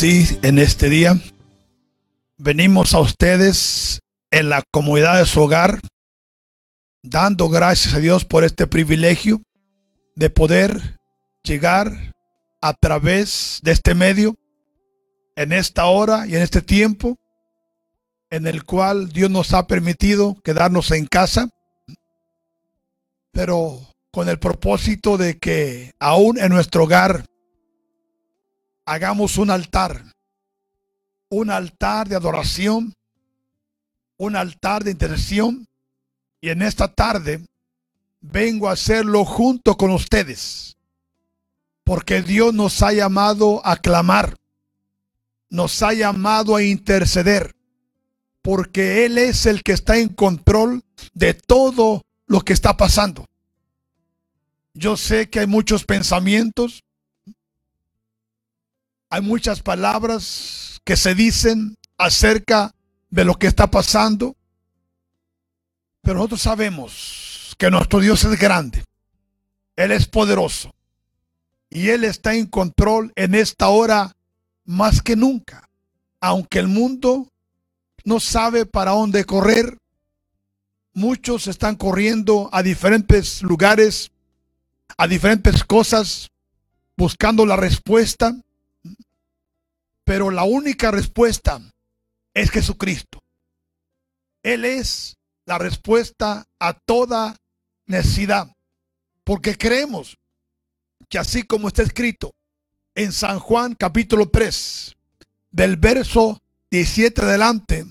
Sí, en este día venimos a ustedes en la comodidad de su hogar, dando gracias a Dios por este privilegio de poder llegar a través de este medio, en esta hora y en este tiempo, en el cual Dios nos ha permitido quedarnos en casa, pero con el propósito de que aún en nuestro hogar hagamos un altar, un altar de adoración, un altar de intercesión, y en esta tarde vengo a hacerlo junto con ustedes, porque Dios nos ha llamado a clamar, nos ha llamado a interceder, porque Él es el que está en control de todo lo que está pasando. Yo sé que hay muchos pensamientos, hay muchas palabras que se dicen acerca de lo que está pasando, pero nosotros sabemos que nuestro Dios es grande, Él es poderoso y Él está en control en esta hora más que nunca, aunque el mundo no sabe para dónde correr. Muchos están corriendo a diferentes lugares, a diferentes cosas, buscando la respuesta. Pero la única respuesta es Jesucristo. Él es la respuesta a toda necesidad. Porque creemos que así como está escrito en San Juan capítulo 3, del verso 17 adelante,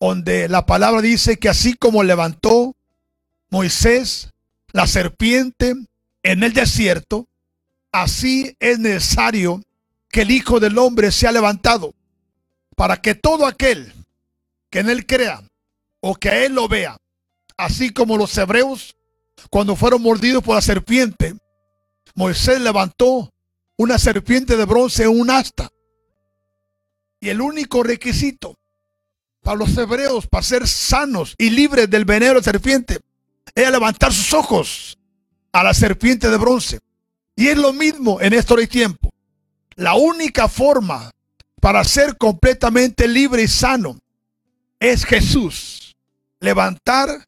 donde la palabra dice que así como levantó Moisés la serpiente en el desierto, así es necesario que el Hijo del Hombre sea levantado, para que todo aquel que en él crea o que a él lo vea, así como los hebreos cuando fueron mordidos por la serpiente, Moisés levantó una serpiente de bronce en un asta. Y el único requisito para los hebreos, para ser sanos y libres del veneno de la serpiente, era levantar sus ojos a la serpiente de bronce. Y es lo mismo en este y tiempo. La única forma para ser completamente libre y sano es Jesús. Levantar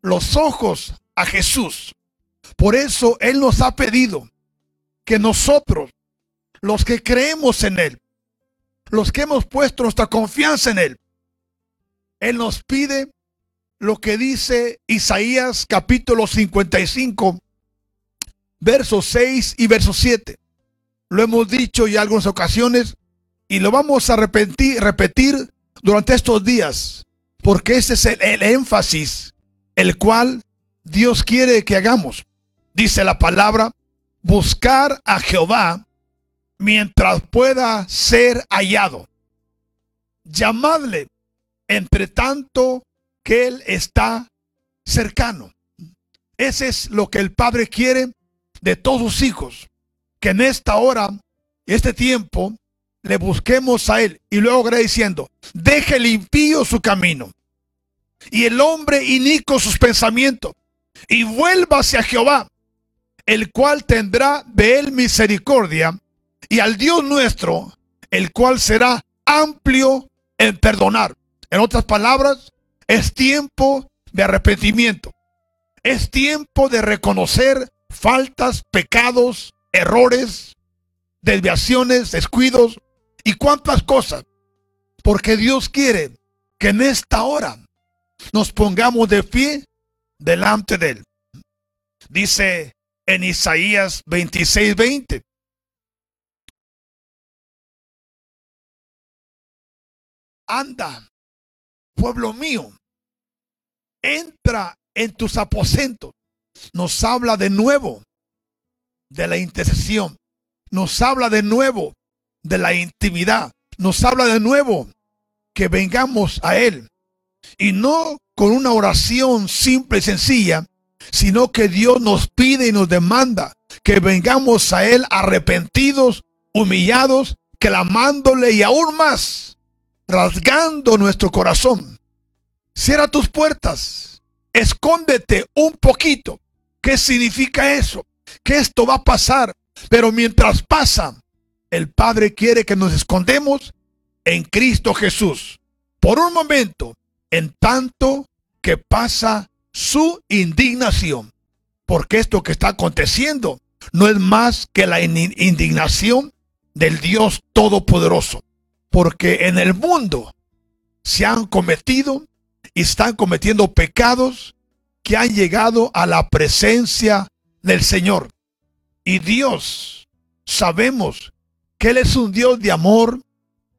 los ojos a Jesús. Por eso Él nos ha pedido que nosotros, los que creemos en Él, los que hemos puesto nuestra confianza en Él, él nos pide lo que dice Isaías capítulo 55, versos 6 y verso 7. Lo hemos dicho ya algunas ocasiones y lo vamos a repetir, repetir durante estos días, porque ese es el, el énfasis el cual Dios quiere que hagamos. Dice la palabra, buscar a Jehová mientras pueda ser hallado. Llamadle entre tanto que Él está cercano. Ese es lo que el Padre quiere de todos sus hijos, que en esta hora, este tiempo, le busquemos a Él. Y luego diciendo, deje el impío su camino y el hombre inico sus pensamientos y vuelva hacia Jehová, el cual tendrá de él misericordia y al Dios nuestro, el cual será amplio en perdonar. En otras palabras, es tiempo de arrepentimiento. Es tiempo de reconocer faltas, pecados, errores, desviaciones, descuidos y cuántas cosas. Porque Dios quiere que en esta hora nos pongamos de pie delante de Él. Dice en Isaías 26, 20. Anda, pueblo mío, entra en tus aposentos. Nos habla de nuevo de la intercesión. Nos habla de nuevo de la intimidad. Nos habla de nuevo que vengamos a Él. Y no con una oración simple y sencilla, sino que Dios nos pide y nos demanda que vengamos a Él arrepentidos, humillados, clamándole y aún más rasgando nuestro corazón. Cierra tus puertas, escóndete un poquito. ¿Qué significa eso? Que esto va a pasar, pero mientras pasa, el Padre quiere que nos escondemos en Cristo Jesús. Por un momento, en tanto que pasa su indignación. Porque esto que está aconteciendo no es más que la indignación del Dios Todopoderoso. Porque en el mundo se han cometido y están cometiendo pecados que han llegado a la presencia del Señor. Y Dios, sabemos que Él es un Dios de amor,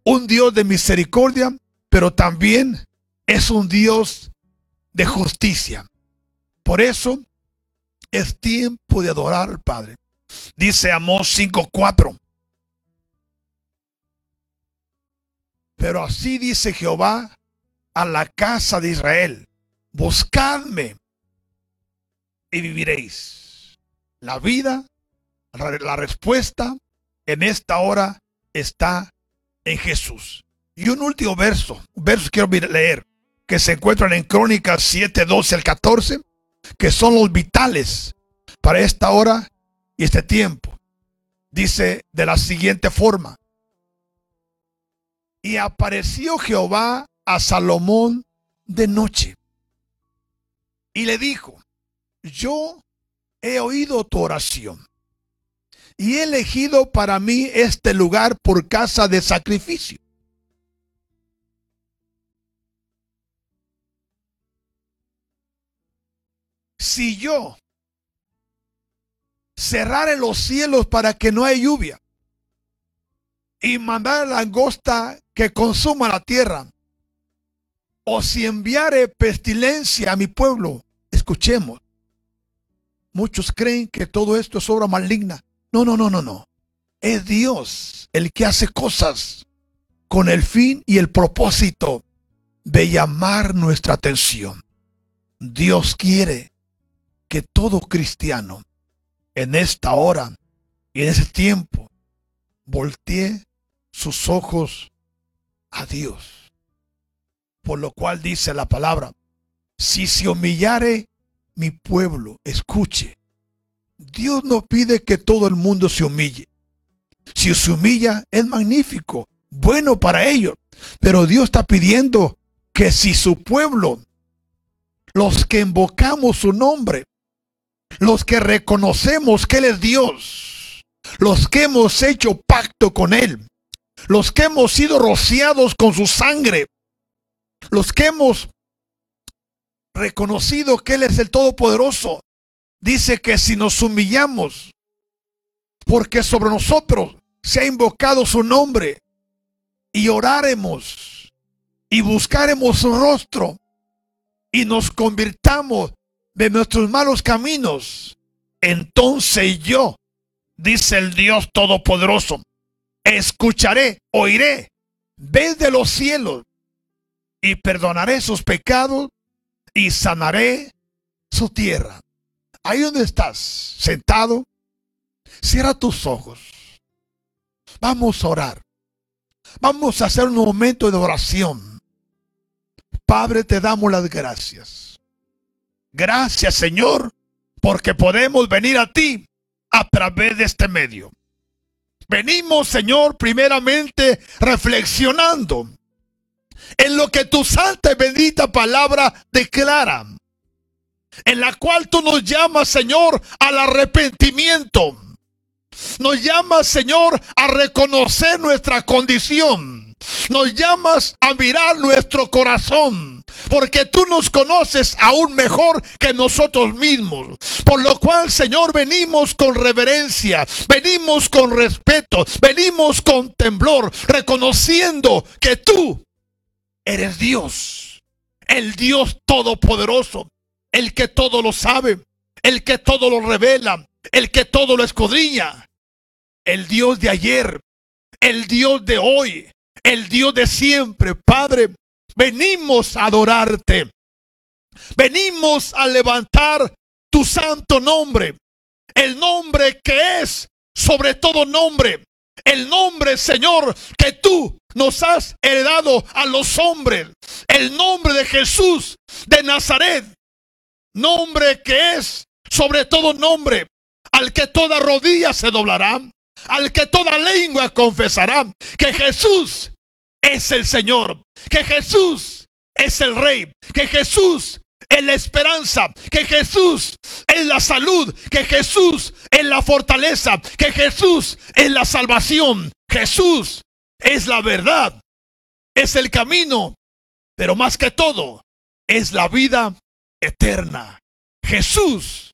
un Dios de misericordia, pero también es un Dios de justicia. Por eso es tiempo de adorar al Padre. Dice Amós 5:4. Pero así dice Jehová a la casa de Israel, buscadme y viviréis. La vida, la respuesta en esta hora está en Jesús. Y un último verso, un verso quiero leer, que se encuentran en Crónicas 7, 12 al 14, que son los vitales para esta hora y este tiempo. Dice de la siguiente forma, y apareció Jehová a Salomón de noche y le dijo, yo he oído tu oración y he elegido para mí este lugar por casa de sacrificio. Si yo cerrare los cielos para que no haya lluvia y mandar la langosta que consuma la tierra, o si enviare pestilencia a mi pueblo, escuchemos, Muchos creen que todo esto es obra maligna. No, no, no, no, no. Es Dios el que hace cosas con el fin y el propósito de llamar nuestra atención. Dios quiere que todo cristiano en esta hora y en ese tiempo voltee sus ojos a Dios. Por lo cual dice la palabra, si se humillare mi pueblo, escuche. Dios no pide que todo el mundo se humille. Si se humilla, es magnífico, bueno para ellos. Pero Dios está pidiendo que si su pueblo, los que invocamos su nombre, los que reconocemos que Él es Dios, los que hemos hecho pacto con Él, los que hemos sido rociados con su sangre, los que hemos reconocido que Él es el Todopoderoso, dice que si nos humillamos, porque sobre nosotros se ha invocado su nombre, y oraremos y buscaremos su rostro, y nos convirtamos de nuestros malos caminos, entonces yo, dice el Dios Todopoderoso, escucharé, oiré desde los cielos y perdonaré sus pecados y sanaré su tierra. Ahí donde estás, sentado, cierra tus ojos. Vamos a orar. Vamos a hacer un momento de oración. Padre, te damos las gracias. Gracias, Señor, porque podemos venir a ti a través de este medio. Venimos, Señor, primeramente reflexionando en lo que tu santa y bendita palabra declara, en la cual tú nos llamas, Señor, al arrepentimiento. Nos llamas, Señor, a reconocer nuestra condición. Nos llamas a mirar nuestro corazón. Porque tú nos conoces aún mejor que nosotros mismos. Por lo cual, Señor, venimos con reverencia, venimos con respeto, venimos con temblor, reconociendo que tú Eres Dios, el Dios todopoderoso, el que todo lo sabe, el que todo lo revela, el que todo lo escudriña, el Dios de ayer, el Dios de hoy, el Dios de siempre. Padre, venimos a adorarte. Venimos a levantar tu santo nombre, el nombre que es sobre todo nombre, el nombre, Señor, que tú nos has heredado a los hombres. El nombre de Jesús de Nazaret. Nombre que es sobre todo nombre al que toda rodilla se doblará al que toda lengua confesará que Jesús es el Señor, que Jesús es el Rey, que Jesús es la esperanza, que Jesús es la salud, que Jesús es la fortaleza, que Jesús es la salvación, Jesús es la verdad, es el camino, pero más que todo es la vida eterna. Jesús,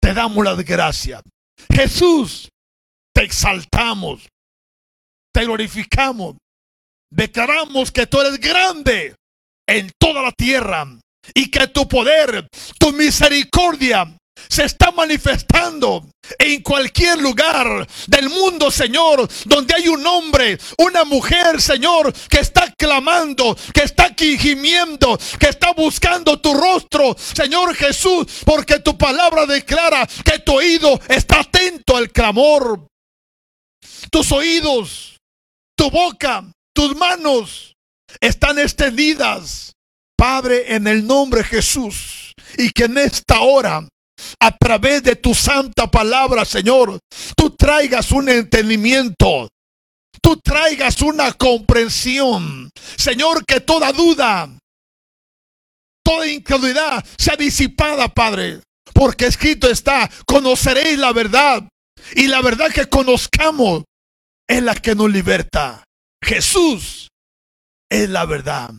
te damos la gracia. Jesús, te exaltamos, te glorificamos, declaramos que tú eres grande en toda la tierra y que tu poder, tu misericordia se está manifestando en cualquier lugar del mundo, Señor, donde hay un hombre, una mujer, Señor, que está clamando, que está gimiendo, que está buscando tu rostro, Señor Jesús, porque tu palabra declara que tu oído está atento al clamor. Tus oídos, tu boca, tus manos están extendidas, Padre, en el nombre de Jesús. Y que en esta hora a través de tu santa palabra, Señor, tú traigas un entendimiento, tú traigas una comprensión. Señor, que toda duda, toda incredulidad sea disipada, Padre. Porque escrito está, conoceréis la verdad. Y la verdad que conozcamos es la que nos liberta. Jesús es la verdad.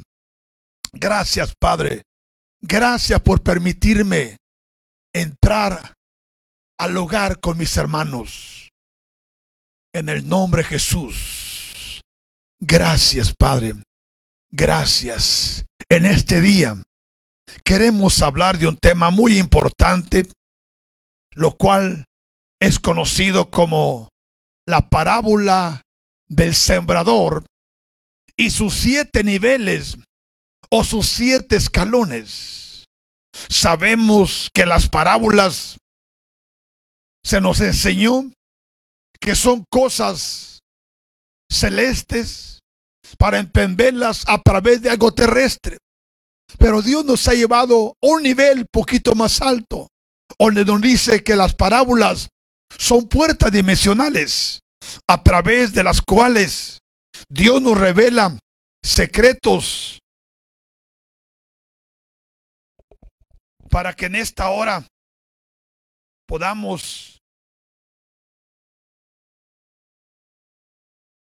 Gracias, Padre. Gracias por permitirme entrar al hogar con mis hermanos. En el nombre de Jesús. Gracias, Padre. Gracias. En este día queremos hablar de un tema muy importante, lo cual es conocido como la parábola del sembrador y sus siete niveles o sus siete escalones. Sabemos que las parábolas se nos enseñó que son cosas celestes para entenderlas a través de algo terrestre. Pero Dios nos ha llevado a un nivel poquito más alto, donde nos dice que las parábolas son puertas dimensionales a través de las cuales Dios nos revela secretos para que en esta hora podamos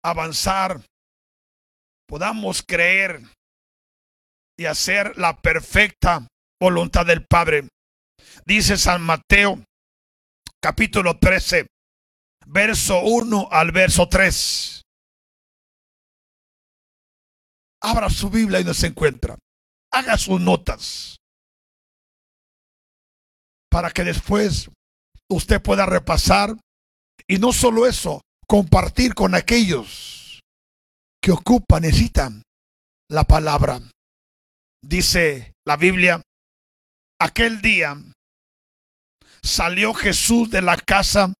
avanzar, podamos creer y hacer la perfecta voluntad del Padre. Dice San Mateo capítulo 13, verso 1 al verso 3. Abra su Biblia y nos encuentra. Haga sus notas para que después usted pueda repasar y no solo eso, compartir con aquellos que ocupan, necesitan la palabra. Dice la Biblia, aquel día salió Jesús de la casa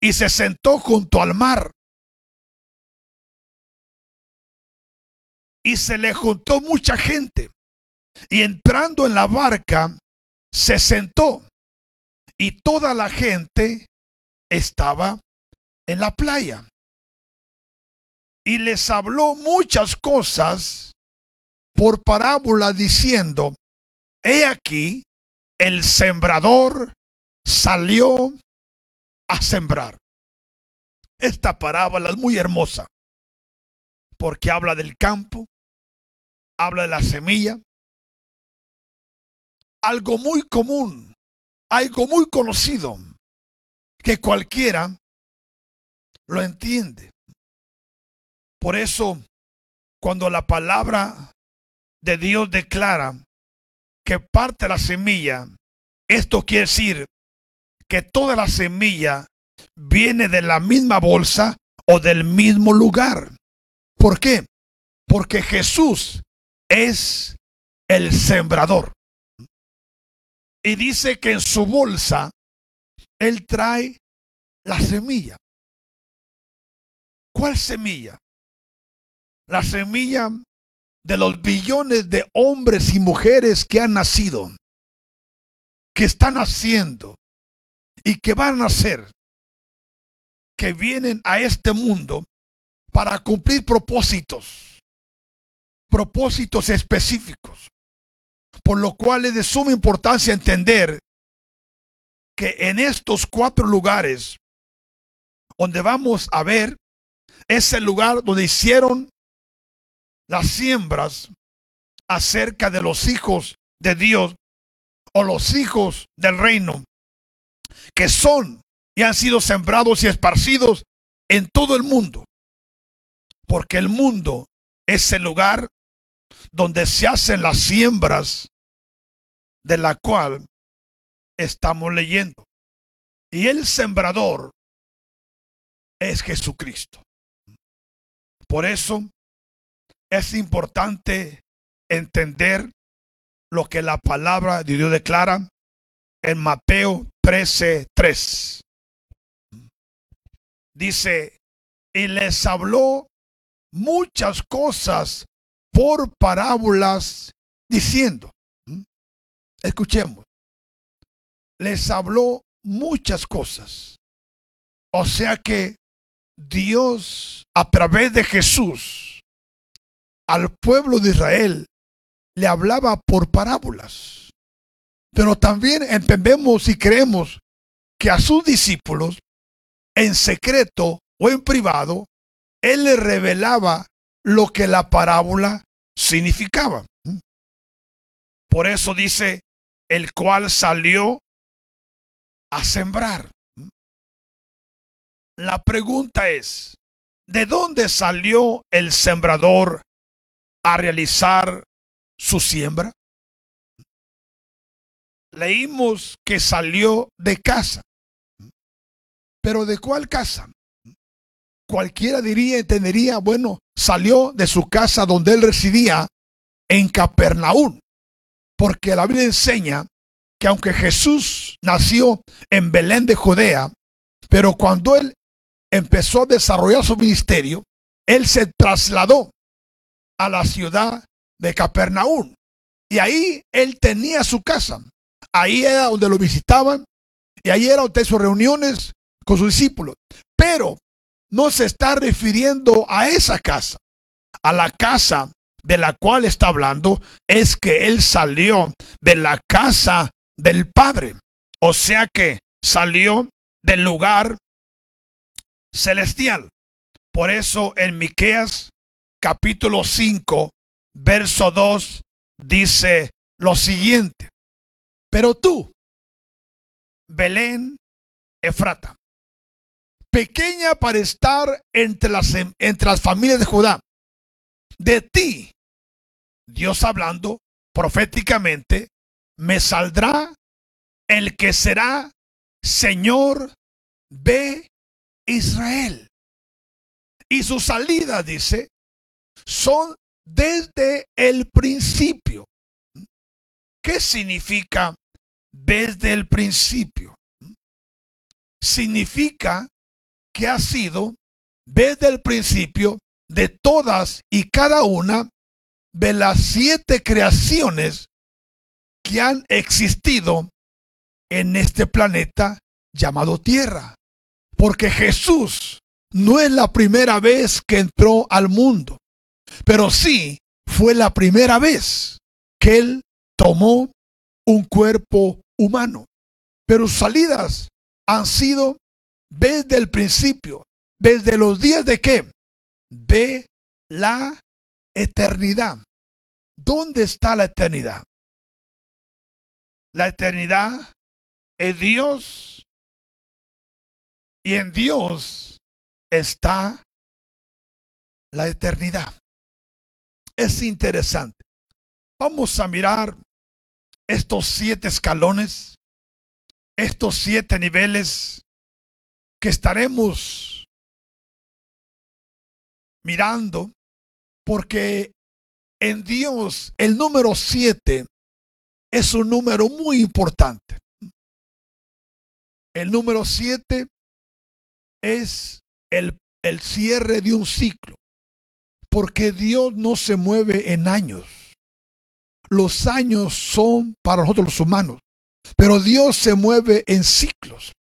y se sentó junto al mar. Y se le juntó mucha gente. Y entrando en la barca, se sentó y toda la gente estaba en la playa. Y les habló muchas cosas por parábola diciendo, he aquí, el sembrador salió a sembrar. Esta parábola es muy hermosa porque habla del campo, habla de la semilla, algo muy común algo muy conocido que cualquiera lo entiende. Por eso, cuando la palabra de Dios declara que parte la semilla, esto quiere decir que toda la semilla viene de la misma bolsa o del mismo lugar. ¿Por qué? Porque Jesús es el sembrador. Y dice que en su bolsa él trae la semilla. ¿Cuál semilla? La semilla de los billones de hombres y mujeres que han nacido, que están naciendo y que van a nacer. que vienen a este mundo para cumplir propósitos, propósitos específicos, por lo cual es de suma importancia entender que en estos cuatro lugares donde vamos a ver es el lugar donde hicieron las siembras acerca de los hijos de Dios o los hijos del reino que son y han sido sembrados y esparcidos en todo el mundo. Porque el mundo es el lugar donde se hacen las siembras de la cual estamos leyendo. Y el sembrador es Jesucristo. Por eso es importante entender lo que la palabra de Dios declara en Mateo 13, 3. Dice, y les habló muchas cosas por parábolas diciendo, escuchemos, les habló muchas cosas. O sea que Dios a través de Jesús al pueblo de Israel le hablaba por parábolas. Pero también entendemos y creemos que a sus discípulos, en secreto o en privado, Él le revelaba lo que la parábola significaba. Por eso dice, el cual salió a sembrar. La pregunta es, ¿de dónde salió el sembrador a realizar su siembra? Leímos que salió de casa. ¿Pero de cuál casa? Cualquiera diría, entendería, bueno, salió de su casa donde él residía en Capernaum. Porque la Biblia enseña que aunque Jesús nació en Belén de Judea, pero cuando él empezó a desarrollar su ministerio, él se trasladó a la ciudad de Capernaum. Y ahí él tenía su casa. Ahí era donde lo visitaban. Y ahí era donde sus reuniones con sus discípulos. Pero no se está refiriendo a esa casa. A la casa de la cual está hablando es que él salió de la casa del Padre. O sea que salió del lugar celestial. Por eso en Miqueas capítulo 5, verso 2 dice lo siguiente: Pero tú, Belén Efrata, pequeña para estar entre las, entre las familias de Judá, de ti, Dios hablando proféticamente, me saldrá el que será Señor de Israel. Y su salida, dice, son desde el principio. ¿Qué significa desde el principio? Significa que ha sido desde el principio de todas y cada una de las siete creaciones que han existido en este planeta llamado Tierra. Porque Jesús no es la primera vez que entró al mundo, pero sí fue la primera vez que Él tomó un cuerpo humano. Pero sus salidas han sido desde el principio, desde los días de qué? De la eternidad. ¿Dónde está la eternidad? La eternidad es Dios y en Dios está la eternidad. Es interesante. Vamos a mirar estos siete escalones, estos siete niveles que estaremos mirando, porque en Dios el número siete es un número muy importante. El número siete es el, el cierre de un ciclo. Porque Dios no se mueve en años. Los años son para nosotros los humanos. Pero Dios se mueve en ciclos.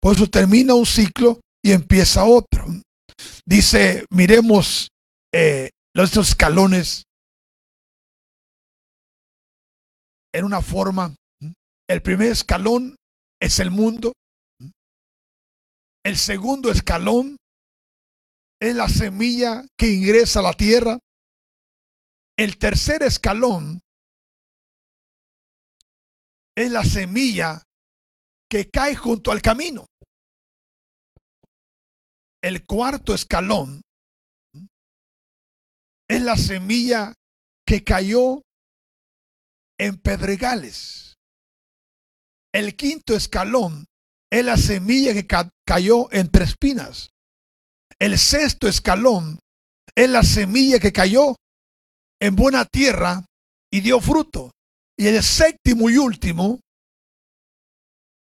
Por eso termina un ciclo y empieza otro. Dice, miremos eh, los escalones en una forma. El primer escalón es el mundo. El segundo escalón es la semilla que ingresa a la tierra. El tercer escalón es la semilla que cae junto al camino. El cuarto escalón es la semilla que cayó en pedregales. El quinto escalón es la semilla que cayó entre espinas. El sexto escalón es la semilla que cayó en buena tierra y dio fruto. Y el séptimo y último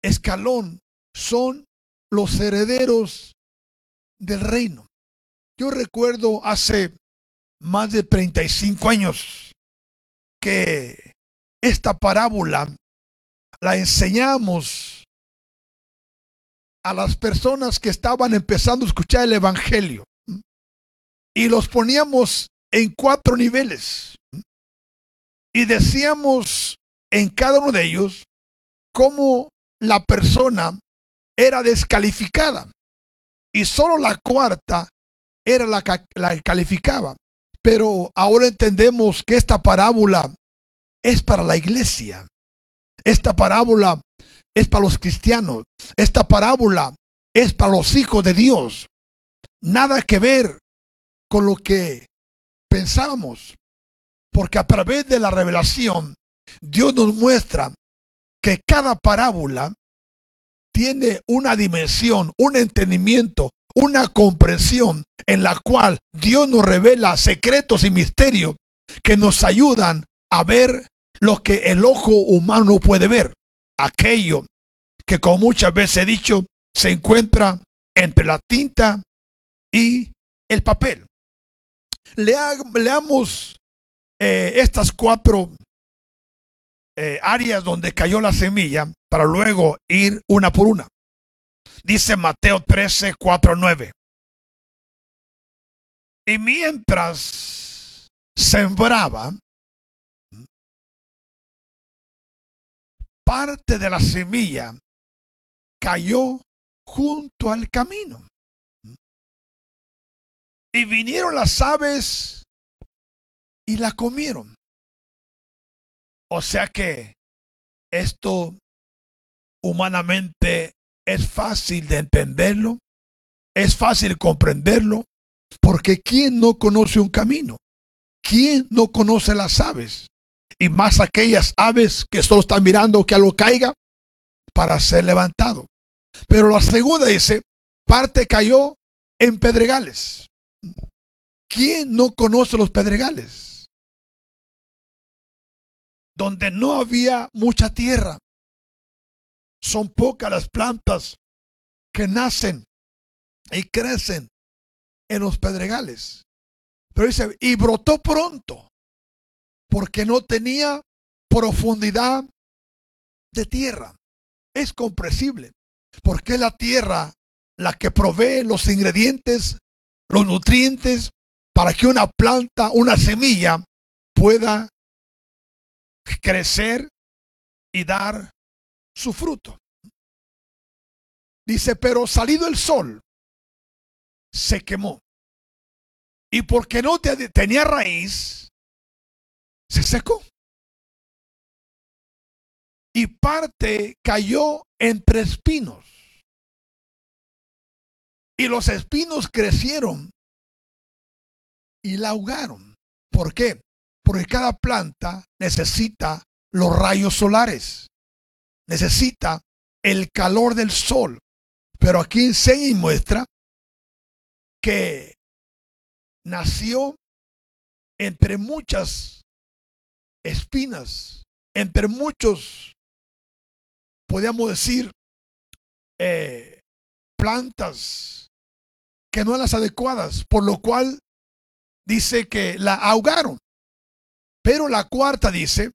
escalón son los herederos del reino. Yo recuerdo hace más de 35 años que esta parábola la enseñamos a las personas que estaban empezando a escuchar el Evangelio y los poníamos en cuatro niveles y decíamos en cada uno de ellos cómo la persona era descalificada y solo la cuarta era la que la calificaba. Pero ahora entendemos que esta parábola es para la iglesia. Esta parábola es para los cristianos. Esta parábola es para los hijos de Dios. Nada que ver con lo que pensábamos. Porque a través de la revelación, Dios nos muestra que cada parábola tiene una dimensión, un entendimiento, una comprensión en la cual Dios nos revela secretos y misterios que nos ayudan a ver lo que el ojo humano puede ver. Aquello que como muchas veces he dicho, se encuentra entre la tinta y el papel. leamos eh, estas cuatro eh, áreas donde cayó la semilla para luego ir una por una. Dice Mateo 13, 4, 9. Y mientras sembraba, parte de la semilla cayó junto al camino. Y vinieron las aves y la comieron. O sea que esto humanamente es fácil de entenderlo, es fácil comprenderlo, porque ¿quién no conoce un camino? ¿Quién no conoce las aves? Y más aquellas aves que solo están mirando que algo caiga para ser levantado. Pero la segunda dice, parte cayó en pedregales. ¿Quién no conoce los pedregales? donde no había mucha tierra. Son pocas las plantas que nacen y crecen en los pedregales. Pero dice, y brotó pronto, porque no tenía profundidad de tierra. Es comprensible, porque es la tierra la que provee los ingredientes, los nutrientes, para que una planta, una semilla pueda crecer y dar su fruto. Dice, pero salido el sol, se quemó. Y porque no tenía raíz, se secó. Y parte cayó entre espinos. Y los espinos crecieron y la ahogaron. ¿Por qué? Porque cada planta necesita los rayos solares, necesita el calor del sol. Pero aquí enseña y muestra que nació entre muchas espinas, entre muchos, podríamos decir, eh, plantas que no eran las adecuadas, por lo cual dice que la ahogaron. Pero la cuarta dice,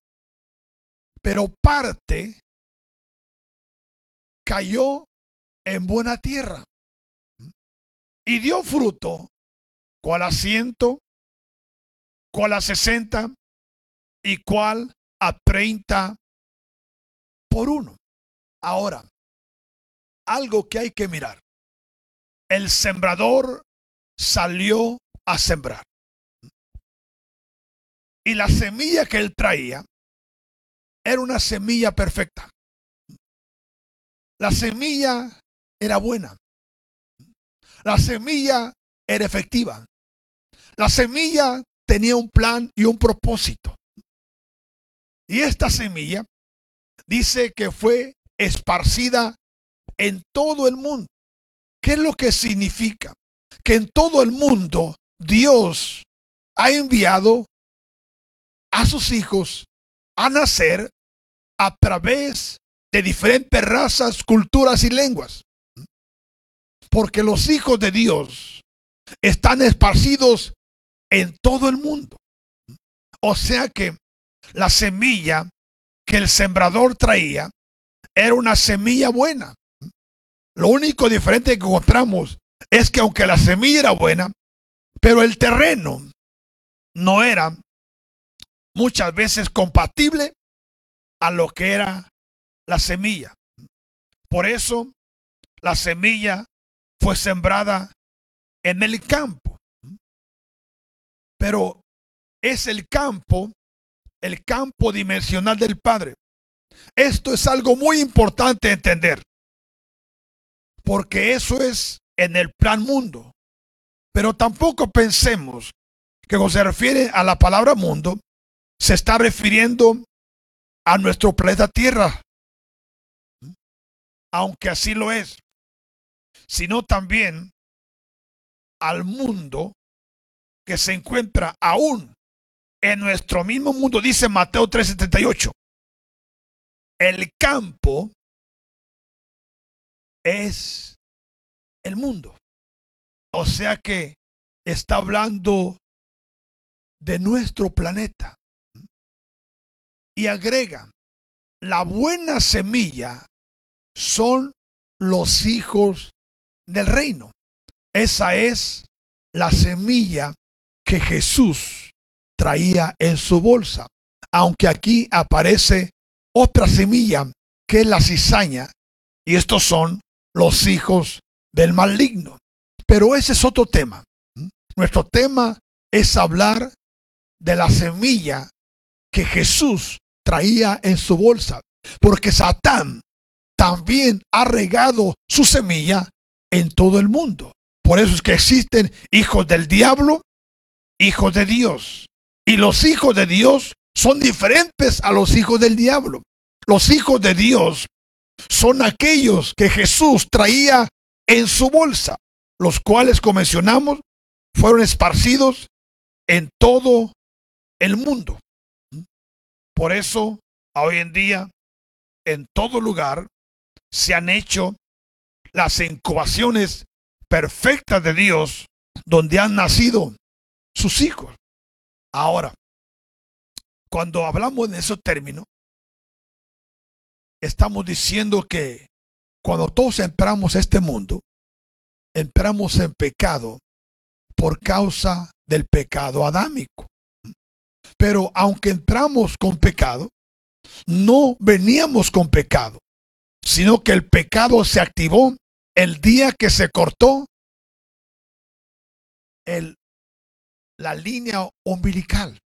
pero parte cayó en buena tierra. y dio fruto, cual a ciento, cual a sesenta y cual a treinta por uno. Ahora, algo que hay que mirar. El sembrador salió a sembrar. Y la semilla que él traía era una semilla perfecta. La semilla era buena. La semilla era efectiva. La semilla tenía un plan y un propósito. Y esta semilla dice que fue esparcida en todo el mundo. ¿Qué es lo que significa? Que en todo el mundo Dios ha enviado a sus hijos a nacer a través de diferentes razas, culturas y lenguas. Porque los hijos de Dios están esparcidos en todo el mundo. O sea que la semilla que el sembrador traía era una semilla buena. Lo único diferente que encontramos es que aunque la semilla era buena, pero el terreno no era muchas veces compatible a lo que era la semilla. Por eso la semilla fue sembrada en el campo. Pero es el campo, el campo dimensional del Padre. Esto es algo muy importante entender. Porque eso es en el plan mundo. Pero tampoco pensemos que cuando se refiere a la palabra mundo, se está refiriendo a nuestro planeta Tierra. Aunque así lo es. Sino también al mundo que se encuentra aún en nuestro mismo mundo, dice Mateo 3:78. El campo es el mundo. O sea que está hablando de nuestro planeta. Y agrega, la buena semilla son los hijos del reino. Esa es la semilla que Jesús traía en su bolsa. Aunque aquí aparece otra semilla que es la cizaña. Y estos son los hijos del maligno. Pero ese es otro tema. Nuestro tema es hablar de la semilla que Jesús traía en su bolsa. Porque Satán también ha regado su semilla en todo el mundo. Por eso es que existen hijos del diablo, hijos de Dios. Y los hijos de Dios son diferentes a los hijos del diablo. Los hijos de Dios son aquellos que Jesús traía en su bolsa, los cuales, como mencionamos, fueron esparcidos en todo el mundo. Por eso, hoy en día, en todo lugar, se han hecho las incubaciones perfectas de Dios donde han nacido sus hijos. Ahora, cuando hablamos de esos términos, estamos diciendo que cuando todos entramos a este mundo, entramos en pecado por causa del pecado adámico. Pero aunque entramos con pecado, no veníamos con pecado, sino que el pecado se activó el día que se cortó el, la línea umbilical.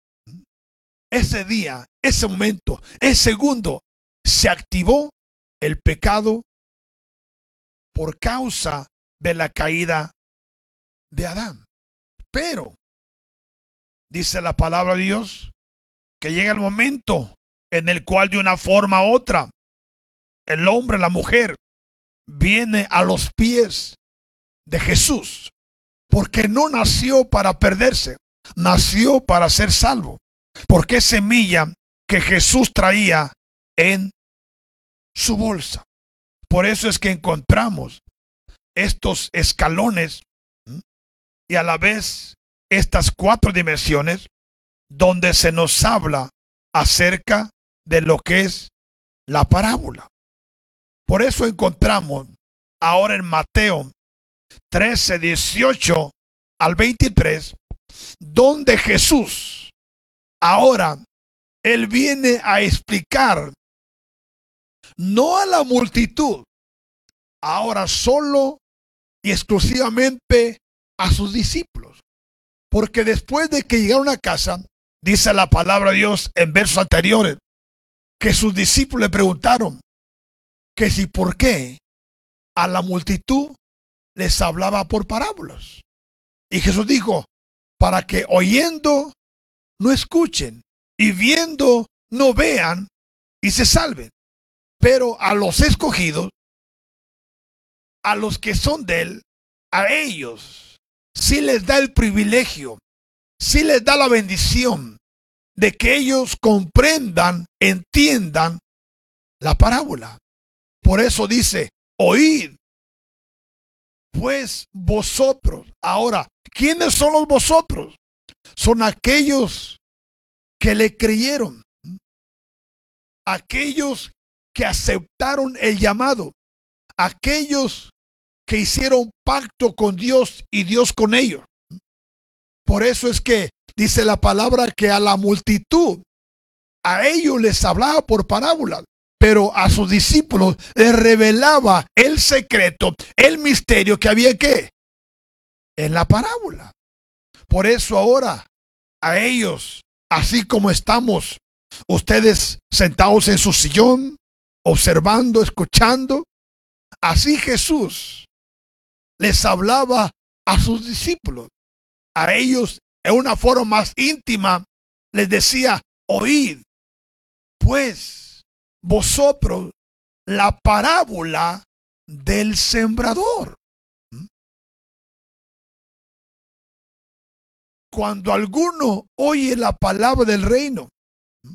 Ese día, ese momento, ese segundo, se activó el pecado por causa de la caída de Adán. Pero, dice la palabra de Dios, que llega el momento en el cual de una forma u otra, el hombre, la mujer, viene a los pies de Jesús, porque no nació para perderse, nació para ser salvo, porque es semilla que Jesús traía en su bolsa. Por eso es que encontramos estos escalones y a la vez estas cuatro dimensiones donde se nos habla acerca de lo que es la parábola. Por eso encontramos ahora en Mateo 13, 18 al 23, donde Jesús, ahora, Él viene a explicar, no a la multitud, ahora solo y exclusivamente a sus discípulos. Porque después de que llegaron a casa, dice la palabra de Dios en versos anteriores, que sus discípulos le preguntaron que si por qué a la multitud les hablaba por parábolas. Y Jesús dijo, para que oyendo no escuchen y viendo no vean y se salven. Pero a los escogidos, a los que son de él, a ellos sí les da el privilegio, sí les da la bendición de que ellos comprendan, entiendan la parábola. Por eso dice, oíd, pues vosotros. Ahora, ¿quiénes son los vosotros? Son aquellos que le creyeron, aquellos que aceptaron el llamado, aquellos que hicieron pacto con Dios y Dios con ellos. Por eso es que dice la palabra que a la multitud, a ellos les hablaba por parábolas, pero a sus discípulos les revelaba el secreto, el misterio que había que en la parábola. Por eso ahora a ellos, así como estamos ustedes sentados en su sillón, observando, escuchando, así Jesús les hablaba a sus discípulos. A ellos en una forma más íntima les decía, oíd, pues vosotros la parábola del sembrador. ¿Mm? Cuando alguno oye la palabra del reino, ¿Mm?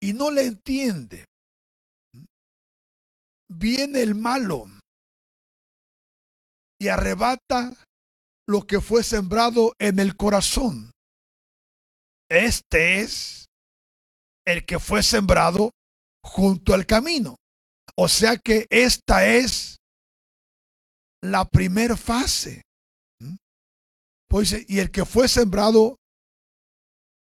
y no le entiende, viene el malo y arrebata lo que fue sembrado en el corazón. Este es el que fue sembrado junto al camino. O sea que esta es la primera fase. ¿Mm? Pues, y el que fue sembrado,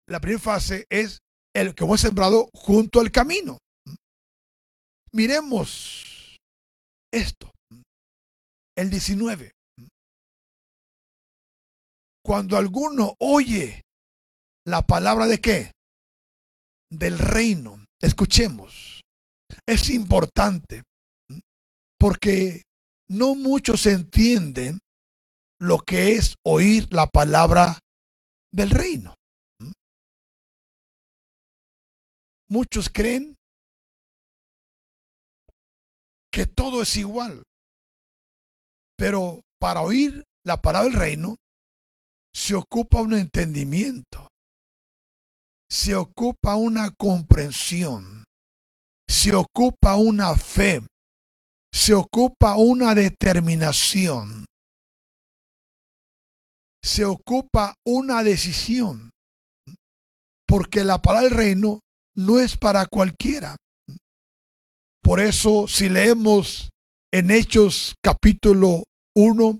la primera fase es el que fue sembrado junto al camino. ¿Mm? Miremos esto. El 19. Cuando alguno oye la palabra de qué? Del reino. Escuchemos. Es importante porque no muchos entienden lo que es oír la palabra del reino. Muchos creen que todo es igual. Pero para oír la palabra del reino se ocupa un entendimiento, se ocupa una comprensión, se ocupa una fe, se ocupa una determinación, se ocupa una decisión, porque la palabra del reino no es para cualquiera. Por eso, si leemos en Hechos capítulo 1,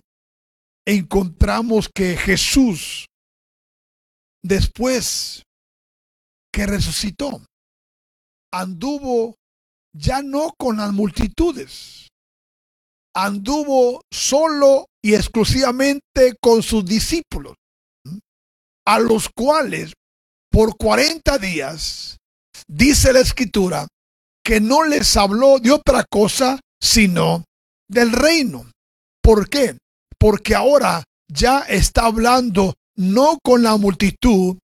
encontramos que Jesús, después que resucitó, anduvo ya no con las multitudes, anduvo solo y exclusivamente con sus discípulos, a los cuales por 40 días, dice la escritura, que no les habló de otra cosa sino del reino. ¿Por qué? Porque ahora ya está hablando no con la multitud,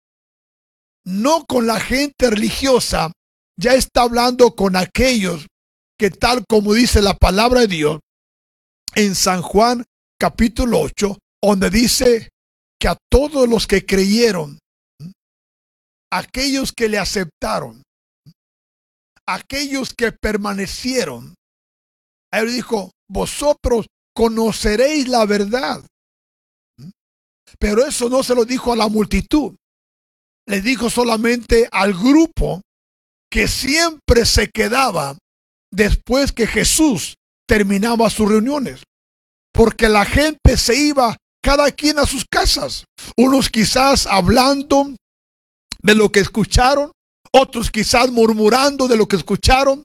no con la gente religiosa, ya está hablando con aquellos que tal como dice la palabra de Dios en San Juan capítulo 8, donde dice que a todos los que creyeron, aquellos que le aceptaron, aquellos que permanecieron. Él dijo, vosotros conoceréis la verdad. Pero eso no se lo dijo a la multitud. Le dijo solamente al grupo que siempre se quedaba después que Jesús terminaba sus reuniones. Porque la gente se iba cada quien a sus casas. Unos quizás hablando de lo que escucharon, otros quizás murmurando de lo que escucharon,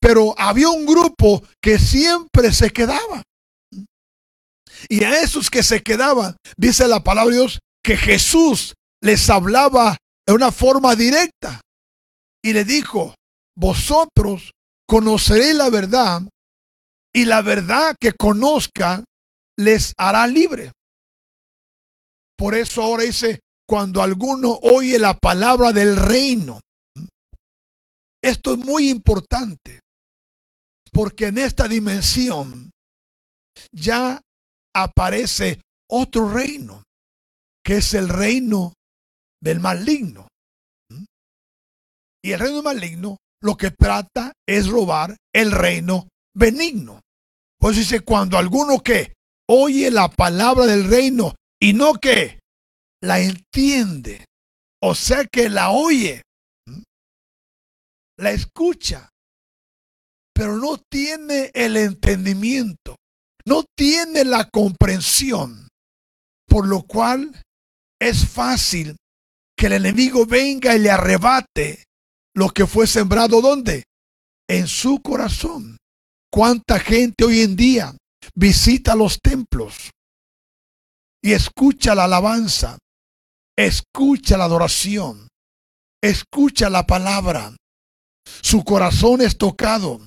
pero había un grupo que siempre se quedaba. Y a esos que se quedaban, dice la palabra de Dios, que Jesús les hablaba de una forma directa. Y le dijo, vosotros conoceréis la verdad y la verdad que conozcan les hará libre. Por eso ahora dice, cuando alguno oye la palabra del reino, esto es muy importante, porque en esta dimensión ya aparece otro reino, que es el reino del maligno. Y el reino maligno lo que trata es robar el reino benigno. Pues dice, cuando alguno que oye la palabra del reino y no que la entiende, o sea que la oye, la escucha, pero no tiene el entendimiento, no tiene la comprensión, por lo cual es fácil que el enemigo venga y le arrebate lo que fue sembrado ¿dónde? En su corazón. ¿Cuánta gente hoy en día visita los templos y escucha la alabanza, escucha la adoración, escucha la palabra? Su corazón es tocado.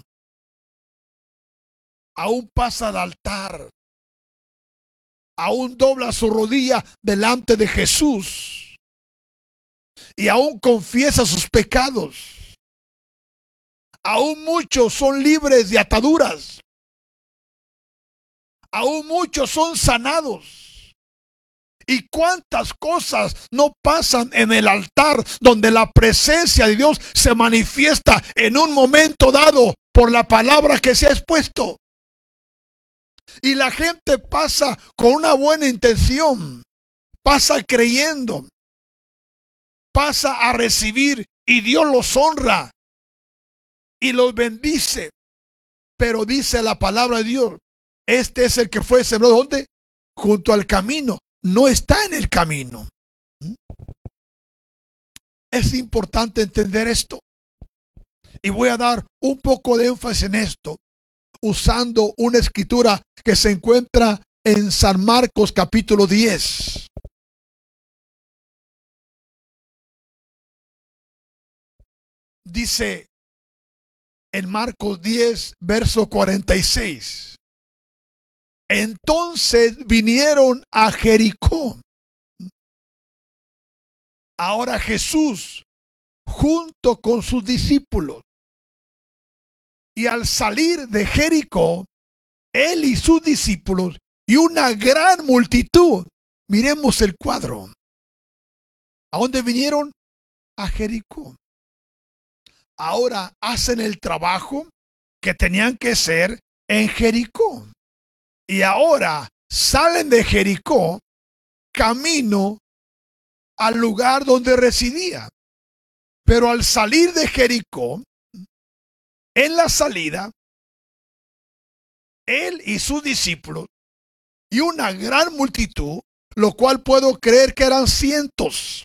Aún pasa al altar. Aún dobla su rodilla delante de Jesús. Y aún confiesa sus pecados. Aún muchos son libres de ataduras. Aún muchos son sanados. ¿Y cuántas cosas no pasan en el altar donde la presencia de Dios se manifiesta en un momento dado por la palabra que se ha expuesto? Y la gente pasa con una buena intención, pasa creyendo, pasa a recibir y Dios los honra y los bendice. Pero dice la palabra de Dios, este es el que fue sembrado donde? Junto al camino. No está en el camino. ¿Mm? Es importante entender esto. Y voy a dar un poco de énfasis en esto usando una escritura que se encuentra en San Marcos capítulo 10. Dice en Marcos 10, verso 46. Entonces vinieron a Jericó. Ahora Jesús, junto con sus discípulos, y al salir de Jericó, él y sus discípulos y una gran multitud, miremos el cuadro. ¿A dónde vinieron? A Jericó. Ahora hacen el trabajo que tenían que hacer en Jericó. Y ahora salen de Jericó camino al lugar donde residía. Pero al salir de Jericó, en la salida, él y sus discípulos y una gran multitud, lo cual puedo creer que eran cientos,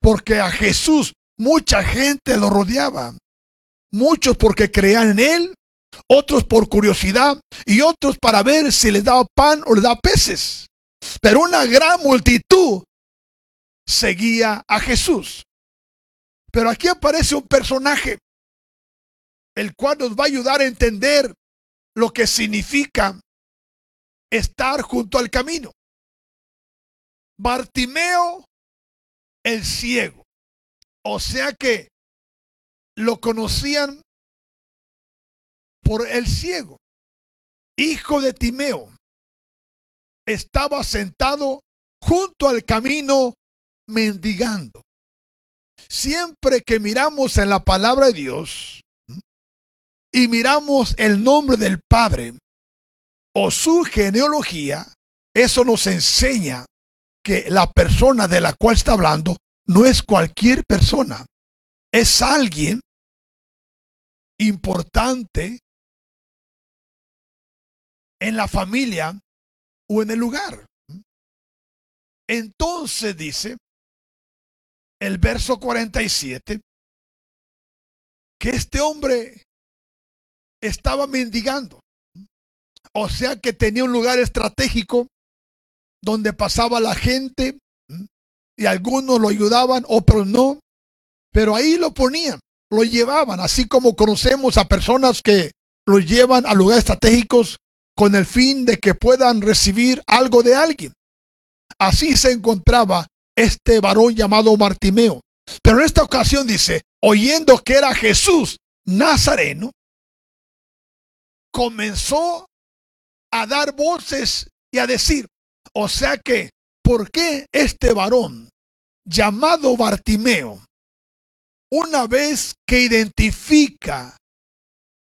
porque a Jesús mucha gente lo rodeaba, muchos porque creían en él, otros por curiosidad y otros para ver si les daba pan o les daba peces. Pero una gran multitud seguía a Jesús. Pero aquí aparece un personaje el cual nos va a ayudar a entender lo que significa estar junto al camino. Bartimeo el ciego. O sea que lo conocían por el ciego. Hijo de Timeo. Estaba sentado junto al camino mendigando. Siempre que miramos en la palabra de Dios, y miramos el nombre del Padre o su genealogía, eso nos enseña que la persona de la cual está hablando no es cualquier persona, es alguien importante en la familia o en el lugar. Entonces dice el verso 47 que este hombre estaba mendigando. O sea que tenía un lugar estratégico donde pasaba la gente y algunos lo ayudaban, otros no, pero ahí lo ponían, lo llevaban, así como conocemos a personas que lo llevan a lugares estratégicos con el fin de que puedan recibir algo de alguien. Así se encontraba este varón llamado Martimeo. Pero en esta ocasión dice, oyendo que era Jesús Nazareno, comenzó a dar voces y a decir, o sea que, ¿por qué este varón llamado Bartimeo, una vez que identifica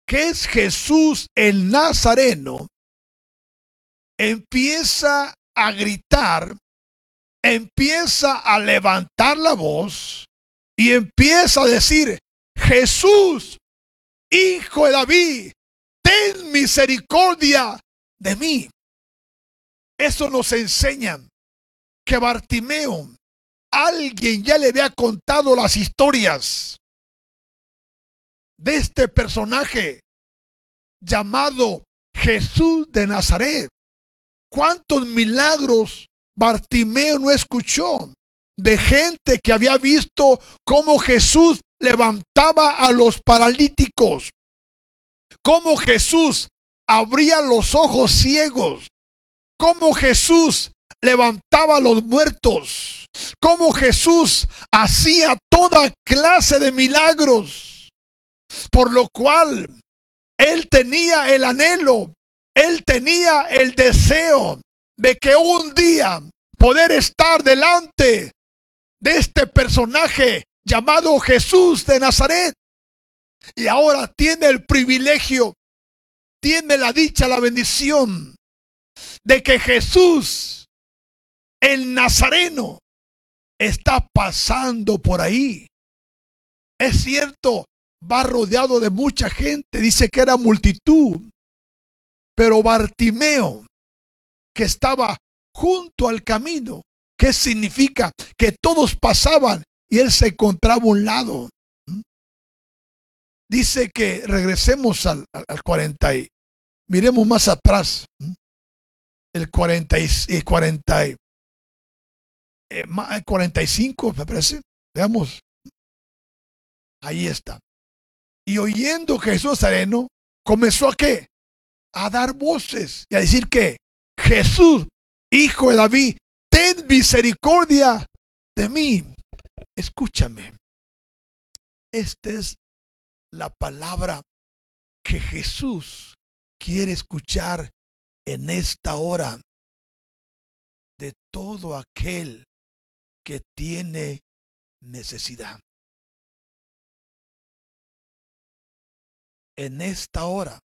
que es Jesús el Nazareno, empieza a gritar, empieza a levantar la voz y empieza a decir, Jesús, hijo de David, ten misericordia de mí. Eso nos enseña que Bartimeo, alguien ya le había contado las historias de este personaje llamado Jesús de Nazaret. ¿Cuántos milagros Bartimeo no escuchó de gente que había visto cómo Jesús levantaba a los paralíticos, cómo Jesús abría los ojos ciegos, cómo Jesús levantaba a los muertos, cómo Jesús hacía toda clase de milagros, por lo cual él tenía el anhelo, él tenía el deseo de que un día poder estar delante de este personaje llamado Jesús de Nazaret. Y ahora tiene el privilegio, tiene la dicha, la bendición de que Jesús, el Nazareno, está pasando por ahí. Es cierto, va rodeado de mucha gente, dice que era multitud, pero Bartimeo, que estaba junto al camino, ¿qué significa? Que todos pasaban y él se encontraba a un lado. Dice que regresemos al, al 40 y miremos más atrás. El 40 y 40 y, eh, 45, me parece. Veamos. Ahí está. Y oyendo Jesús Nazareno, comenzó a qué? A dar voces y a decir que Jesús, hijo de David, ten misericordia de mí. Escúchame. Esta es la palabra que Jesús quiere escuchar en esta hora de todo aquel que tiene necesidad. En esta hora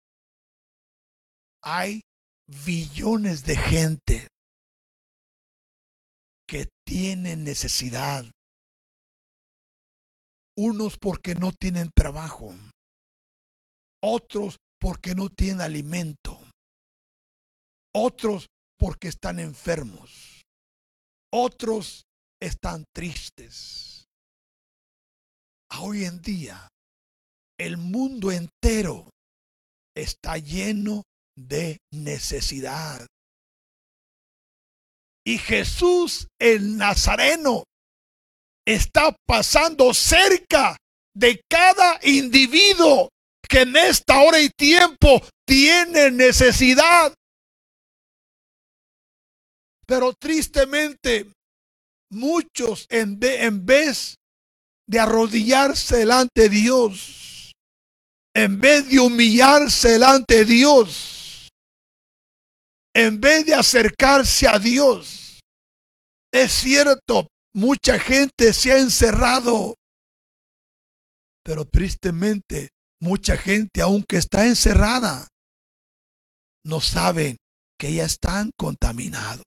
hay billones de gente que tienen necesidad. Unos porque no tienen trabajo, otros porque no tienen alimento, otros porque están enfermos, otros están tristes. Hoy en día, el mundo entero está lleno de necesidad. Y Jesús el Nazareno está pasando cerca de cada individuo que en esta hora y tiempo tiene necesidad. Pero tristemente, muchos en, en vez de arrodillarse delante de Dios, en vez de humillarse delante de Dios, en vez de acercarse a Dios. Es cierto, mucha gente se ha encerrado, pero tristemente mucha gente, aunque está encerrada, no sabe que ya están contaminados.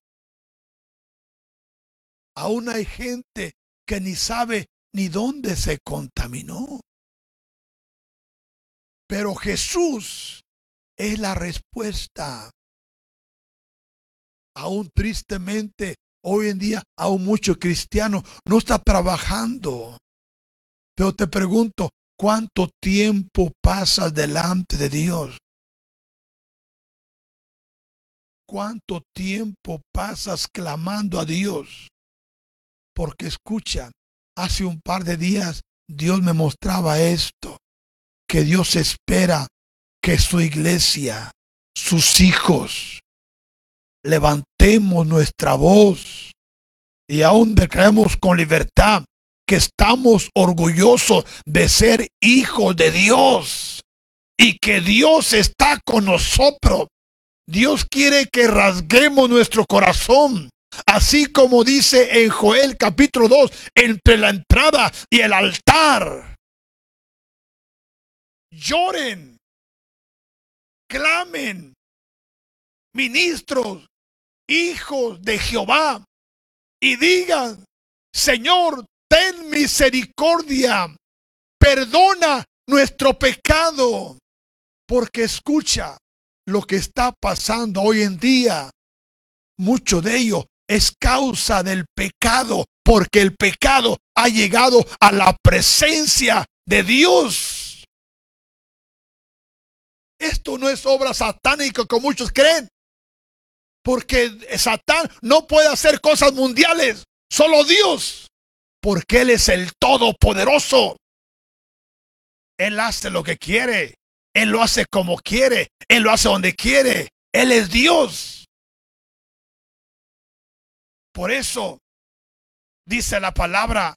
Aún hay gente que ni sabe ni dónde se contaminó. Pero Jesús es la respuesta. Aún tristemente, hoy en día, aún muchos cristianos no está trabajando. Pero te pregunto, ¿cuánto tiempo pasas delante de Dios? ¿Cuánto tiempo pasas clamando a Dios? Porque escucha, hace un par de días Dios me mostraba esto, que Dios espera que su iglesia, sus hijos, levantemos nuestra voz y aún declaremos con libertad que estamos orgullosos de ser hijos de Dios y que Dios está con nosotros Dios quiere que rasguemos nuestro corazón. Así como dice en Joel capítulo 2, entre la entrada y el altar. Lloren, clamen, ministros, hijos de Jehová, y digan, Señor, ten misericordia, perdona nuestro pecado, porque escucha, lo que está pasando hoy en día, mucho de ello es causa del pecado, porque el pecado ha llegado a la presencia de Dios. Esto no es obra satánica como muchos creen, porque Satán no puede hacer cosas mundiales, solo Dios, porque Él es el Todopoderoso. Él hace lo que quiere. Él lo hace como quiere. Él lo hace donde quiere. Él es Dios. Por eso dice la palabra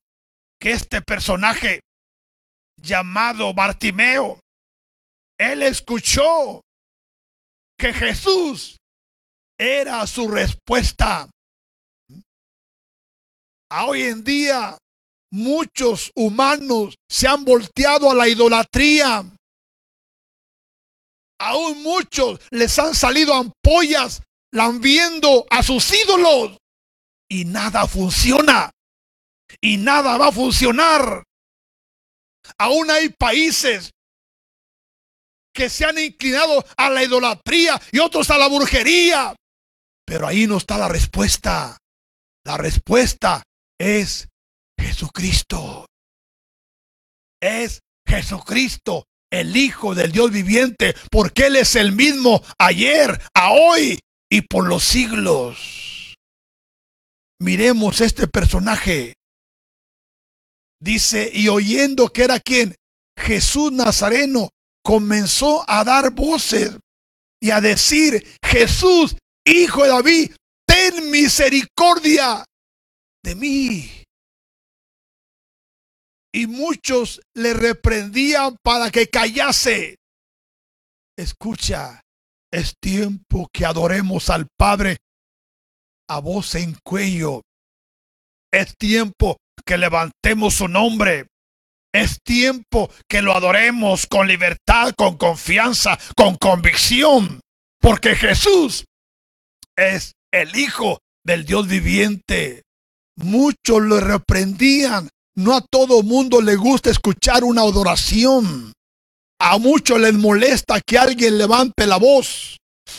que este personaje llamado Bartimeo, él escuchó que Jesús era su respuesta. A hoy en día muchos humanos se han volteado a la idolatría aún muchos les han salido ampollas lambiendo a sus ídolos y nada funciona y nada va a funcionar. Aún hay países que se han inclinado a la idolatría y otros a la brujería. Pero ahí no está la respuesta. La respuesta es Jesucristo. Es Jesucristo el Hijo del Dios viviente, porque Él es el mismo ayer, a hoy y por los siglos. Miremos este personaje. Dice, y oyendo que era quien, Jesús Nazareno, comenzó a dar voces y a decir, Jesús, Hijo de David, ten misericordia de mí y muchos le reprendían para que callase. Escucha, es tiempo que adoremos al Padre a voz en cuello. Es tiempo que levantemos su nombre. Es tiempo que lo adoremos con libertad, con confianza, con convicción. Porque Jesús es el Hijo del Dios viviente. Muchos lo reprendían no a todo mundo le gusta escuchar una adoración. A muchos les molesta que alguien levante la voz.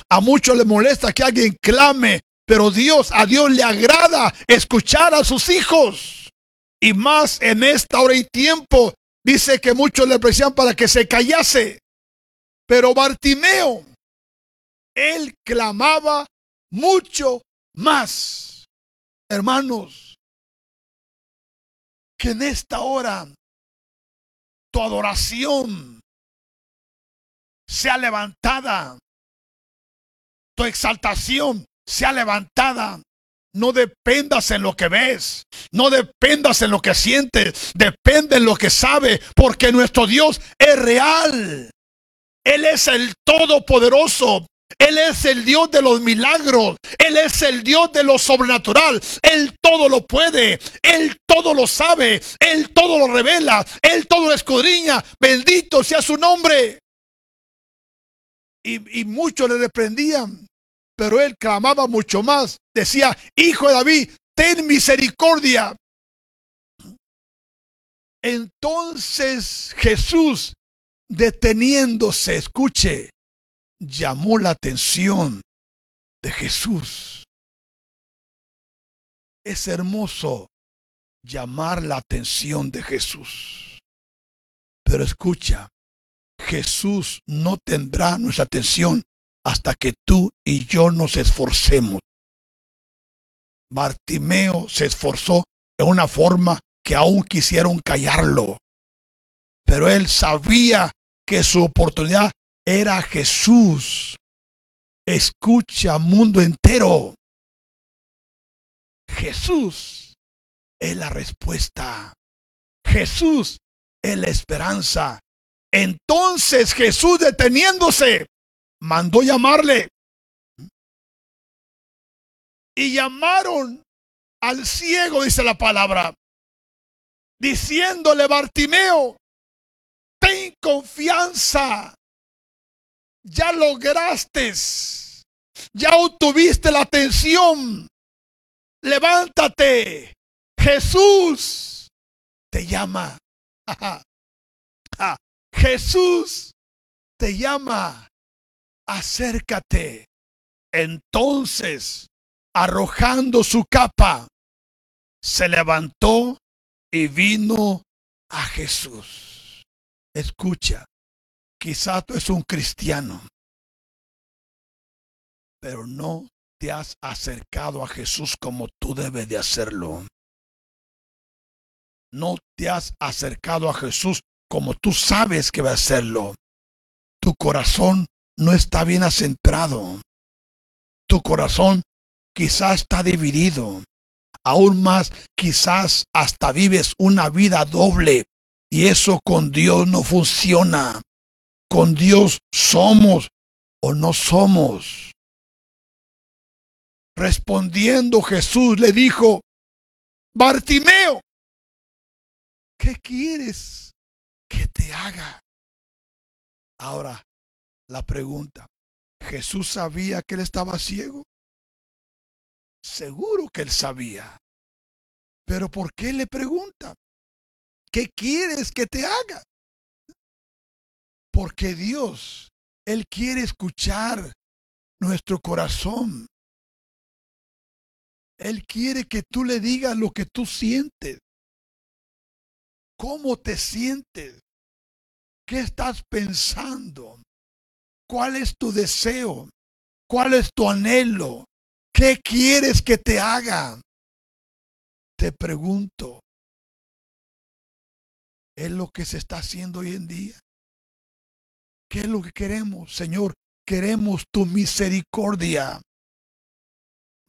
A muchos les molesta que alguien clame. Pero Dios, a Dios le agrada escuchar a sus hijos. Y más en esta hora y tiempo, dice que muchos le aprecian para que se callase. Pero Bartimeo, él clamaba mucho más. Hermanos, que en esta hora tu adoración sea levantada, tu exaltación sea levantada. No dependas en lo que ves, no dependas en lo que sientes, depende en lo que sabe, porque nuestro Dios es real. Él es el Todopoderoso. Él es el Dios de los milagros. Él es el Dios de lo sobrenatural. Él todo lo puede. Él todo lo sabe. Él todo lo revela. Él todo lo escudriña. Bendito sea su nombre. Y, y muchos le reprendían. Pero él clamaba mucho más. Decía, Hijo de David, ten misericordia. Entonces Jesús deteniéndose, escuche, llamó la atención de Jesús. Es hermoso llamar la atención de Jesús. Pero escucha, Jesús no tendrá nuestra atención hasta que tú y yo nos esforcemos. Bartimeo se esforzó de una forma que aún quisieron callarlo. Pero él sabía que su oportunidad era Jesús. Escucha, mundo entero. Jesús es la respuesta. Jesús es la esperanza. Entonces Jesús deteniéndose, mandó llamarle. Y llamaron al ciego, dice la palabra, diciéndole, Bartimeo, ten confianza, ya lograste, ya obtuviste la atención, levántate, Jesús te llama. Jesús te llama, acércate. Entonces, arrojando su capa, se levantó y vino a Jesús. Escucha, quizás tú eres un cristiano, pero no te has acercado a Jesús como tú debes de hacerlo. No te has acercado a Jesús como tú sabes que va a hacerlo. Tu corazón no está bien acentrado. Tu corazón quizás está dividido. Aún más, quizás hasta vives una vida doble. Y eso con Dios no funciona. Con Dios somos o no somos. Respondiendo Jesús le dijo, Bartimeo, ¿qué quieres que te haga? Ahora, la pregunta, ¿Jesús sabía que él estaba ciego? Seguro que él sabía. Pero ¿por qué le pregunta? ¿Qué quieres que te haga? Porque Dios, Él quiere escuchar nuestro corazón. Él quiere que tú le digas lo que tú sientes. ¿Cómo te sientes? ¿Qué estás pensando? ¿Cuál es tu deseo? ¿Cuál es tu anhelo? ¿Qué quieres que te haga? Te pregunto, ¿es lo que se está haciendo hoy en día? ¿Qué es lo que queremos? Señor, queremos tu misericordia.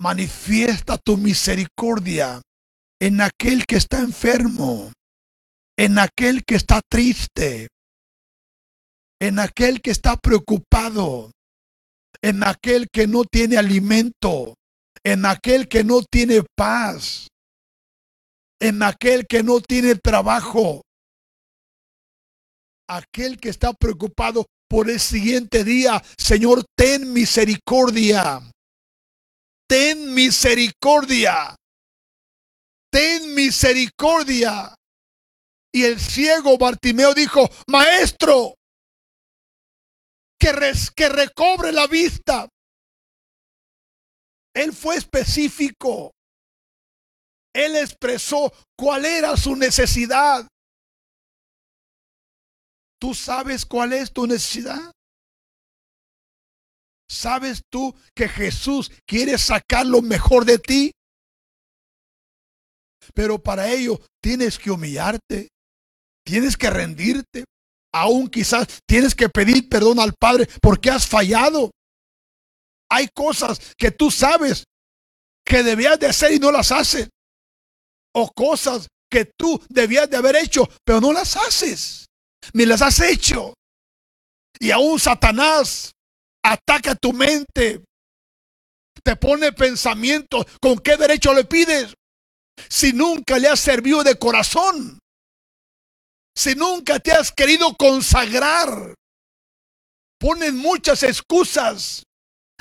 Manifiesta tu misericordia en aquel que está enfermo, en aquel que está triste, en aquel que está preocupado, en aquel que no tiene alimento, en aquel que no tiene paz, en aquel que no tiene trabajo, aquel que está preocupado por el siguiente día. Señor, ten misericordia. Ten misericordia. Ten misericordia. Y el ciego Bartimeo dijo, maestro, que, recobre la vista. Él fue específico. Él expresó cuál era su necesidad. ¿Tú sabes cuál es tu necesidad? ¿Sabes tú que Jesús quiere sacar lo mejor de ti? Pero para ello tienes que humillarte, tienes que rendirte, Aún quizás tienes que pedir perdón al Padre porque has fallado. Hay cosas que tú sabes que debías de hacer y no las haces. O cosas que tú debías de haber hecho, pero no las haces. Ni las has hecho. Y aún Satanás ataca tu mente. Te pone pensamientos. ¿Con qué derecho le pides? Si nunca le has servido de corazón si nunca te has querido consagrar? Ponen muchas excusas.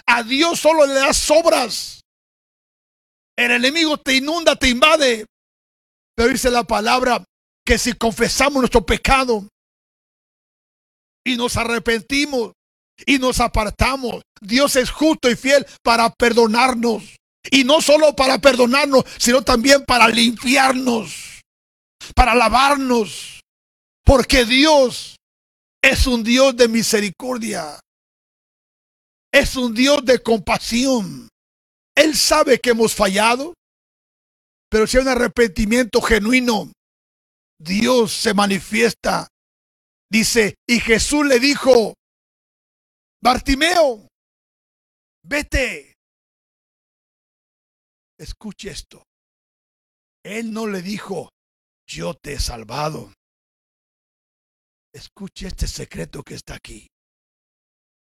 A Dios solo le das sobras. El enemigo te inunda, te invade. Pero dice la palabra que si confesamos nuestro pecado, y nos arrepentimos y nos apartamos. Dios es justo y fiel para perdonarnos. Y no solo para perdonarnos, sino también para limpiarnos, para lavarnos. Porque Dios es un Dios de misericordia. Es un Dios de compasión. Él sabe que hemos fallado, pero si hay un arrepentimiento genuino, Dios se manifiesta. Dice, y Jesús le dijo, Bartimeo, vete. Escuche esto. Él no le dijo, yo te he salvado. Escuche este secreto que está aquí.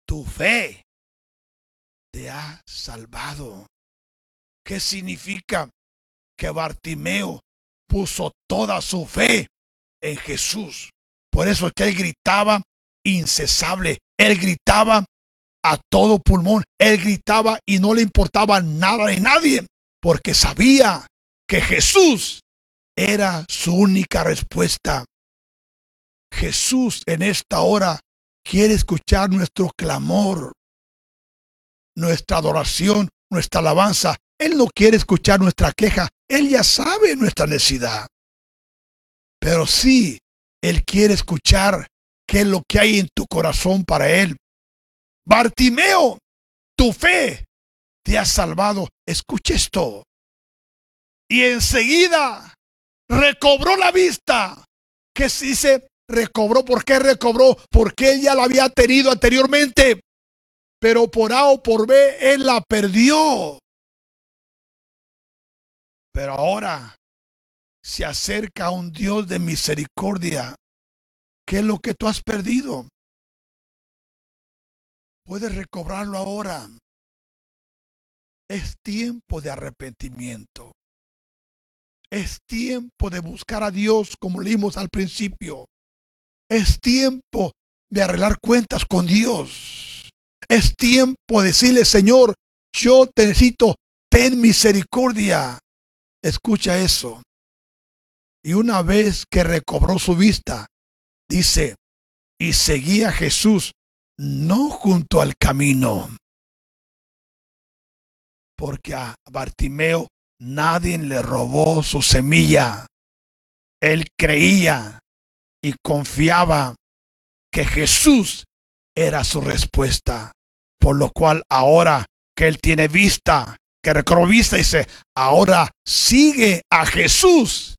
Tu fe te ha salvado. ¿Qué significa que Bartimeo puso toda su fe en Jesús? Por eso es que él gritaba incesable. Él gritaba a todo pulmón. Él gritaba y no le importaba nada de nadie, porque sabía que Jesús era su única respuesta. Jesús en esta hora quiere escuchar nuestro clamor, nuestra adoración, nuestra alabanza. Él no quiere escuchar nuestra queja. Él ya sabe nuestra necesidad. Pero sí, Él quiere escuchar qué es lo que hay en tu corazón para Él. Bartimeo, tu fe te ha salvado. Escucha esto. Y enseguida recobró la vista. ¿Qué se dice? Recobró. ¿Por qué recobró? Porque ella la había tenido anteriormente. Pero por A o por B, él la perdió. Pero ahora se acerca a un Dios de misericordia ¿Qué es lo que tú has perdido? Puedes recobrarlo ahora. Es tiempo de arrepentimiento. Es tiempo de buscar a Dios como leímos al principio. Es tiempo de arreglar cuentas con Dios. Es tiempo de decirle, Señor, yo te necesito, ten misericordia. Escucha eso. Y una vez que recobró su vista, Dice, y seguía Jesús no junto al camino, porque a Bartimeo nadie le robó su semilla. Él creía y confiaba que Jesús era su respuesta, por lo cual ahora que él tiene vista, que recobró vista, dice, ahora sigue a Jesús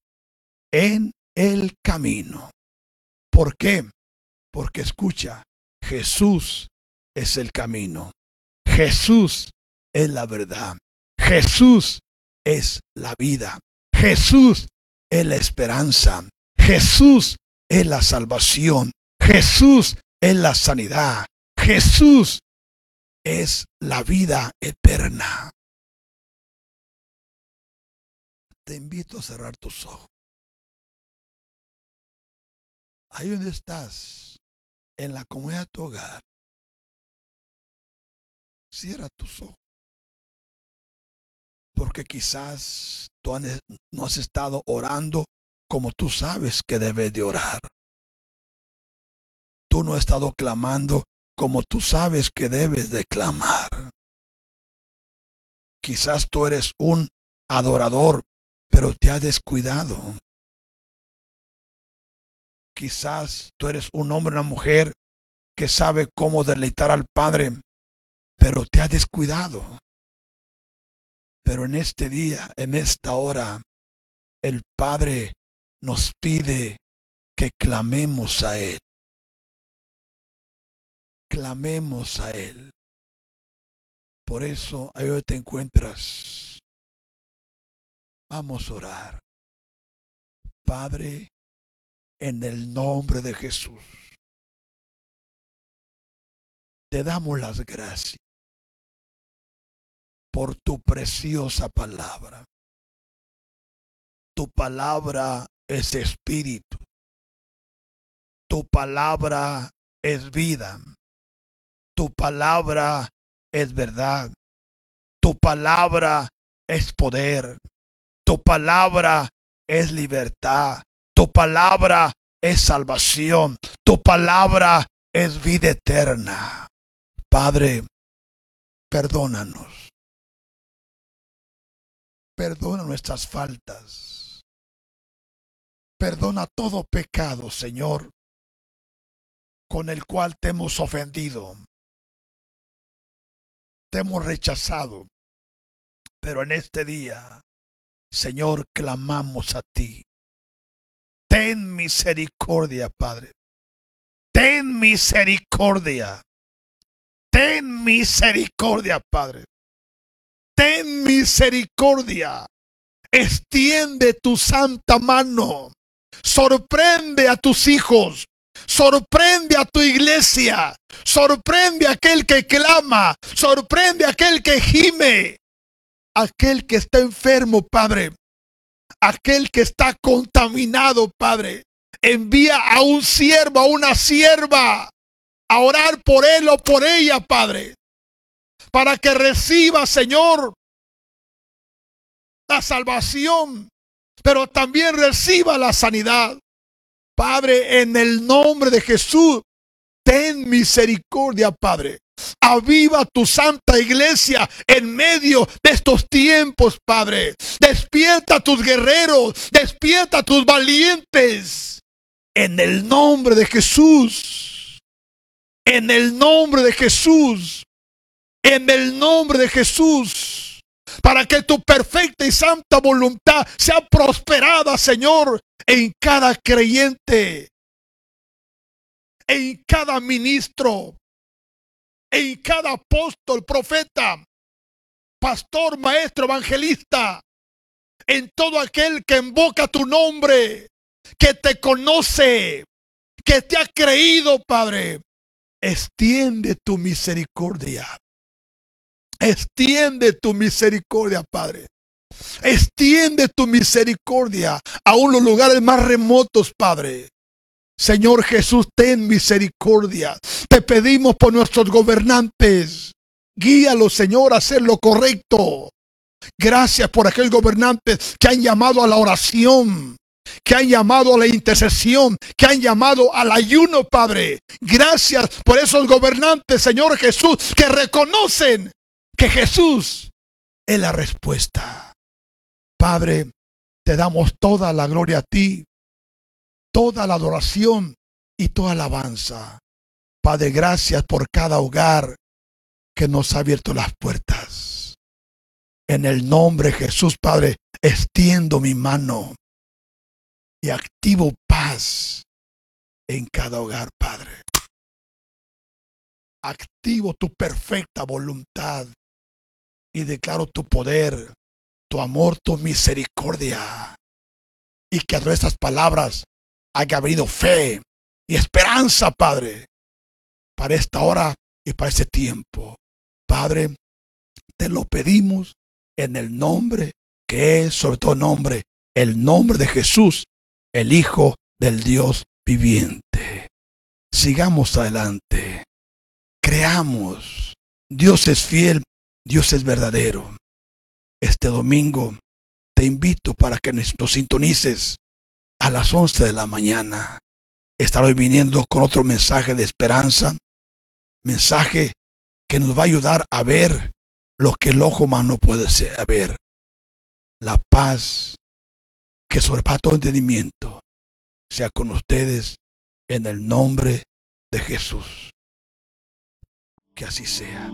en el camino. ¿Por qué? Porque escucha, Jesús es el camino. Jesús es la verdad. Jesús es la vida. Jesús es la esperanza. Jesús es la salvación. Jesús es la sanidad. Jesús es la vida eterna. Te invito a cerrar tus ojos. Ahí donde estás, en la comunidad de tu hogar, cierra tus ojos. Porque quizás tú no has estado orando como tú sabes que debes de orar. Tú no has estado clamando como tú sabes que debes de clamar. Quizás tú eres un adorador, pero te has descuidado. Quizás tú eres un hombre una mujer que sabe cómo deleitar al Padre, pero te ha descuidado. Pero en este día, en esta hora, el Padre nos pide que clamemos a Él. Clamemos a Él. Por eso, ahí te encuentras. Vamos a orar. Padre, en el nombre de Jesús. Te damos las gracias por tu preciosa palabra. Tu palabra es espíritu. Tu palabra es vida. Tu palabra es verdad. Tu palabra es poder. Tu palabra es libertad. Tu palabra es salvación. Tu palabra es vida eterna. Padre, perdónanos. Perdona nuestras faltas. Perdona todo pecado, Señor, con el cual te hemos ofendido. Te hemos rechazado. Pero en este día, Señor, clamamos a ti. Ten misericordia, Padre. Ten misericordia. Ten misericordia, Padre. Ten misericordia. Extiende tu santa mano. Sorprende a tus hijos. Sorprende a tu iglesia. Sorprende a aquel que clama. Sorprende a aquel que gime. Aquel que está enfermo, Padre. Aquel que está contaminado, Padre. Envía a un siervo, a una sierva, a orar por él o por ella, Padre. Para que reciba, Señor, la salvación, pero también reciba la sanidad. Padre, en el nombre de Jesús, ten misericordia, Padre. Aviva tu santa iglesia en medio de estos tiempos, Padre. Despierta a tus guerreros, despierta a tus valientes. En el nombre de Jesús. En el nombre de Jesús. En el nombre de Jesús. Para que tu perfecta y santa voluntad sea prosperada, Señor, en cada creyente, en cada ministro, en cada apóstol, profeta, pastor, maestro, evangelista, en todo aquel que invoca tu nombre, que te conoce, que te ha creído, Padre. Extiende tu misericordia. Extiende tu misericordia, Padre. Extiende tu misericordia a los lugares más remotos, Padre. Señor Jesús, ten misericordia. Te pedimos por nuestros gobernantes. Guíalos, Señor, a hacer lo correcto. Gracias por aquellos gobernantes que han llamado a la oración, que han llamado a la intercesión, que han llamado al ayuno, Padre. Gracias por esos gobernantes, Señor Jesús, que reconocen que Jesús es la respuesta. Padre, te damos toda la gloria a ti, toda la adoración y toda alabanza. Padre, gracias por cada hogar que nos ha abierto las puertas. En el nombre de Jesús, Padre, extiendo mi mano y activo paz en cada hogar, Padre. Activo tu perfecta voluntad y declaro tu poder, tu amor, tu misericordia. Y que a través de estas palabras haya habido fe y esperanza, Padre, para esta hora y para este tiempo. Padre, te lo pedimos en el nombre que es sobre todo nombre, el nombre de Jesús, el Hijo del Dios viviente. Sigamos adelante. Creamos. Dios es fiel Dios es verdadero. Este domingo te invito para que nos sintonices a las 11 de la mañana. Estaré viniendo con otro mensaje de esperanza, mensaje que nos va a ayudar a ver lo que el ojo humano puede ver. La paz que sobrepasa todo entendimiento sea con ustedes en el nombre de Jesús. Que así sea.